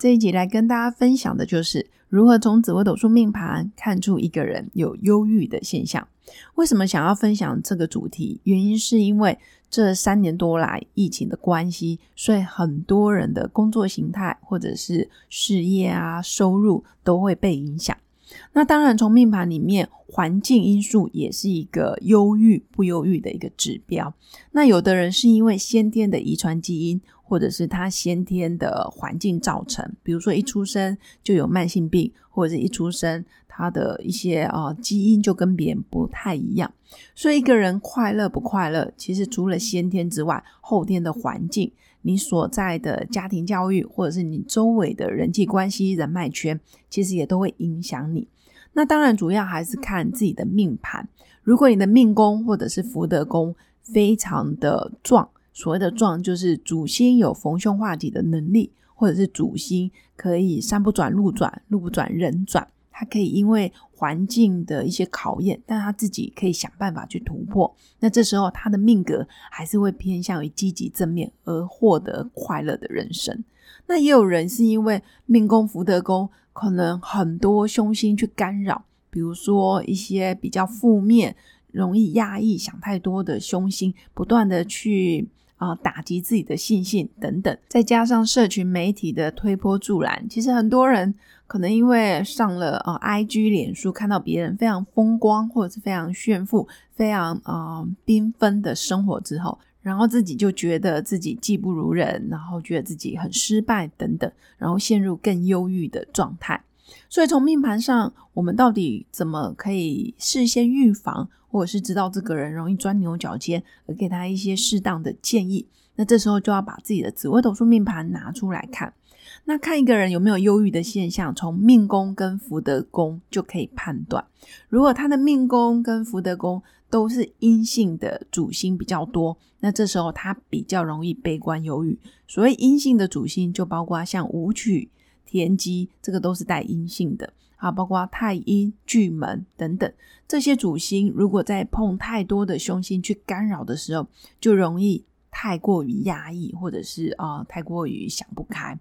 这一集来跟大家分享的就是如何从紫微斗数命盘看出一个人有忧郁的现象。为什么想要分享这个主题？原因是因为这三年多来疫情的关系，所以很多人的工作形态或者是事业啊、收入都会被影响。那当然，从命盘里面环境因素也是一个忧郁不忧郁的一个指标。那有的人是因为先天的遗传基因。或者是他先天的环境造成，比如说一出生就有慢性病，或者是一出生他的一些啊基因就跟别人不太一样。所以一个人快乐不快乐，其实除了先天之外，后天的环境、你所在的家庭教育，或者是你周围的人际关系、人脉圈，其实也都会影响你。那当然，主要还是看自己的命盘。如果你的命宫或者是福德宫非常的壮。所谓的壮，就是主星有逢凶化吉的能力，或者是主星可以山不转路转，路不转人转，他可以因为环境的一些考验，但他自己可以想办法去突破。那这时候他的命格还是会偏向于积极正面，而获得快乐的人生。那也有人是因为命宫福德宫可能很多凶星去干扰，比如说一些比较负面、容易压抑、想太多的凶星，不断的去。啊，打击自己的信心等等，再加上社群媒体的推波助澜，其实很多人可能因为上了啊，IG、脸书，看到别人非常风光或者是非常炫富、非常啊缤纷的生活之后，然后自己就觉得自己技不如人，然后觉得自己很失败等等，然后陷入更忧郁的状态。所以从命盘上，我们到底怎么可以事先预防，或者是知道这个人容易钻牛角尖，而给他一些适当的建议？那这时候就要把自己的紫微斗数命盘拿出来看。那看一个人有没有忧郁的现象，从命宫跟福德宫就可以判断。如果他的命宫跟福德宫都是阴性的主星比较多，那这时候他比较容易悲观忧郁。所谓阴性的主星，就包括像武曲。天机这个都是带阴性的啊，包括太阴、巨门等等这些主星，如果在碰太多的凶星去干扰的时候，就容易太过于压抑，或者是啊太过于想不开。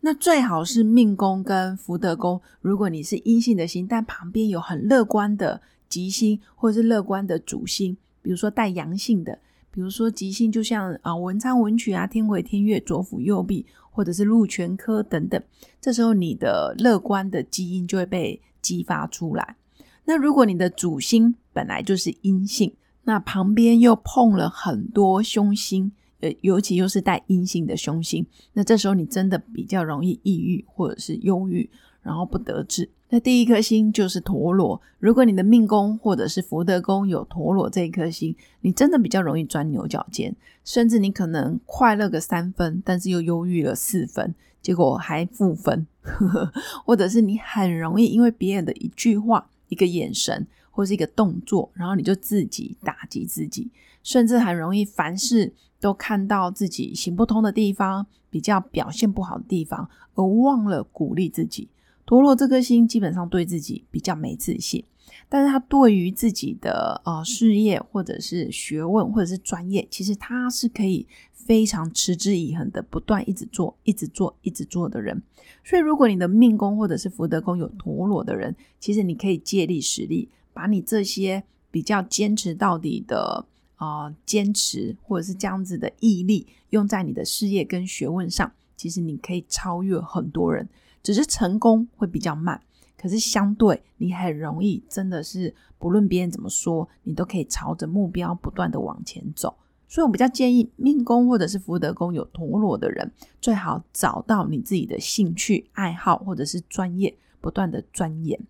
那最好是命宫跟福德宫，如果你是阴性的星，但旁边有很乐观的吉星，或者是乐观的主星，比如说带阳性的，比如说吉星，就像啊文昌、文曲啊、天魁、天月、左辅、右弼。或者是禄全科等等，这时候你的乐观的基因就会被激发出来。那如果你的主星本来就是阴性，那旁边又碰了很多凶星，呃，尤其又是带阴性的凶星，那这时候你真的比较容易抑郁或者是忧郁，然后不得志。那第一颗星就是陀螺。如果你的命宫或者是福德宫有陀螺这一颗星，你真的比较容易钻牛角尖，甚至你可能快乐个三分，但是又忧郁了四分，结果还负分。或者是你很容易因为别人的一句话、一个眼神或是一个动作，然后你就自己打击自己，甚至很容易凡事都看到自己行不通的地方、比较表现不好的地方，而忘了鼓励自己。陀螺这颗星基本上对自己比较没自信，但是他对于自己的呃事业或者是学问或者是专业，其实他是可以非常持之以恒的不断一直做、一直做、一直做的人。所以，如果你的命宫或者是福德宫有陀螺的人，其实你可以借力使力，把你这些比较坚持到底的啊坚持或者是这样子的毅力，用在你的事业跟学问上，其实你可以超越很多人。只是成功会比较慢，可是相对你很容易，真的是不论别人怎么说，你都可以朝着目标不断的往前走。所以我比较建议命宫或者是福德宫有陀螺的人，最好找到你自己的兴趣爱好或者是专业，不断的钻研。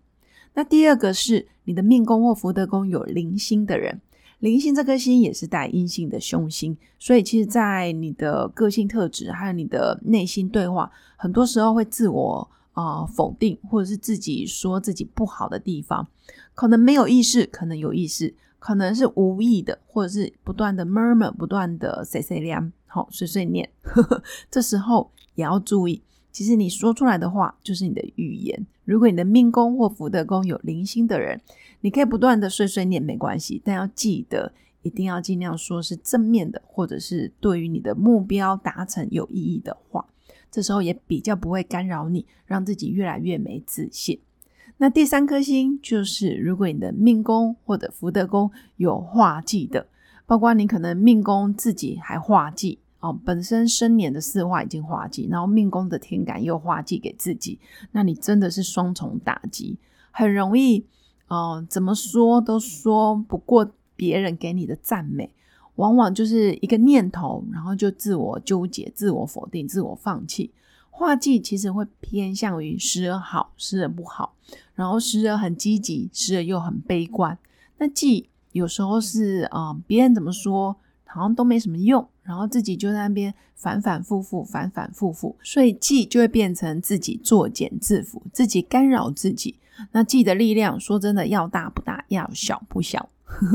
那第二个是你的命宫或福德宫有零星的人，灵性这颗星也是带阴性的凶星，所以其实，在你的个性特质还有你的内心对话，很多时候会自我。啊否定，或者是自己说自己不好的地方，可能没有意识，可能有意识，可能是无意的，或者是不断的 murmur，不断的碎碎念，好碎碎念。这时候也要注意，其实你说出来的话就是你的语言。如果你的命宫或福德宫有零星的人，你可以不断的碎碎念，没关系，但要记得。一定要尽量说是正面的，或者是对于你的目标达成有意义的话，这时候也比较不会干扰你，让自己越来越没自信。那第三颗星就是，如果你的命宫或者福德宫有化忌的，包括你可能命宫自己还化忌本身生年的四化已经化忌，然后命宫的天干又化忌给自己，那你真的是双重打击，很容易哦，怎么说都说不过。别人给你的赞美，往往就是一个念头，然后就自我纠结、自我否定、自我放弃。画技其实会偏向于时而好，时而不好，然后时而很积极，时而又很悲观。那技有时候是啊，别人怎么说好像都没什么用，然后自己就在那边反反复复、反反复复，所以记就会变成自己作茧自缚，自己干扰自己。那记的力量，说真的，要大不大，要小不小。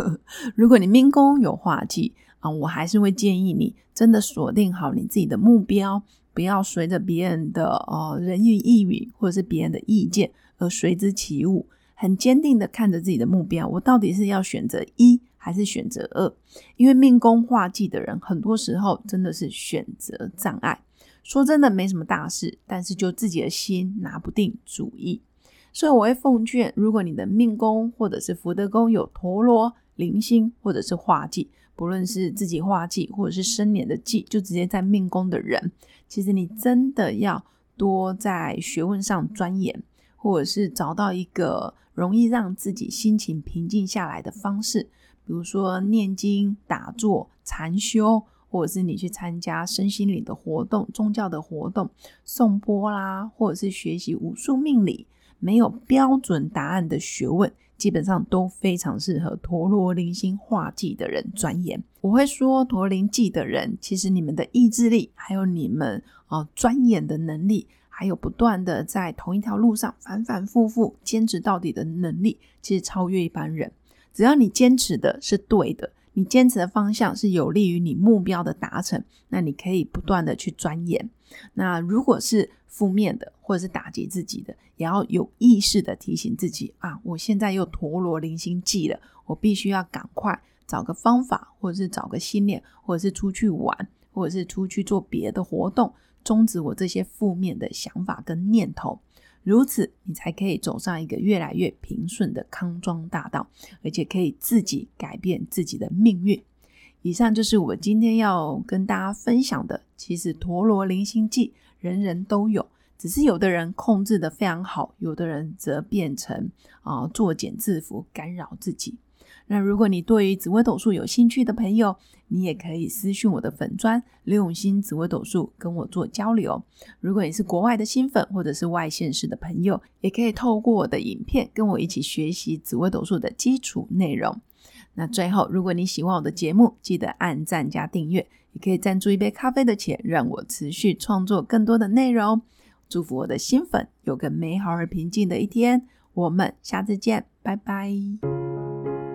如果你命宫有化忌啊，我还是会建议你真的锁定好你自己的目标，不要随着别人的呃人云亦云或者是别人的意见而随之起舞，很坚定的看着自己的目标，我到底是要选择一还是选择二？因为命宫化忌的人，很多时候真的是选择障碍。说真的，没什么大事，但是就自己的心拿不定主意。所以我会奉劝，如果你的命宫或者是福德宫有陀螺、零星或者是化忌，不论是自己化忌或者是生年的忌，就直接在命宫的人，其实你真的要多在学问上钻研，或者是找到一个容易让自己心情平静下来的方式，比如说念经、打坐、禅修，或者是你去参加身心灵的活动、宗教的活动、颂钵啦，或者是学习武术、命理。没有标准答案的学问，基本上都非常适合陀罗灵星化忌的人钻研。我会说，陀灵忌的人，其实你们的意志力，还有你们啊钻研的能力，还有不断的在同一条路上反反复复坚持到底的能力，其实超越一般人。只要你坚持的是对的，你坚持的方向是有利于你目标的达成，那你可以不断的去钻研。那如果是负面的，或者是打击自己的，也要有意识的提醒自己啊，我现在又陀螺零星记了，我必须要赶快找个方法，或者是找个心念，或者是出去玩，或者是出去做别的活动，终止我这些负面的想法跟念头。如此，你才可以走上一个越来越平顺的康庄大道，而且可以自己改变自己的命运。以上就是我今天要跟大家分享的。其实陀螺零星记人人都有，只是有的人控制的非常好，有的人则变成啊作茧自缚，干扰自己。那如果你对于紫微斗数有兴趣的朋友，你也可以私讯我的粉砖刘永新紫微斗数跟我做交流。如果你是国外的新粉或者是外县市的朋友，也可以透过我的影片跟我一起学习紫微斗数的基础内容。那最后，如果你喜欢我的节目，记得按赞加订阅，也可以赞助一杯咖啡的钱，让我持续创作更多的内容。祝福我的新粉有个美好而平静的一天。我们下次见，拜拜。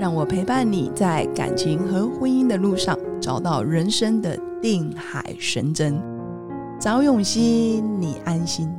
让我陪伴你在感情和婚姻的路上找到人生的定海神针。找永熙，你安心。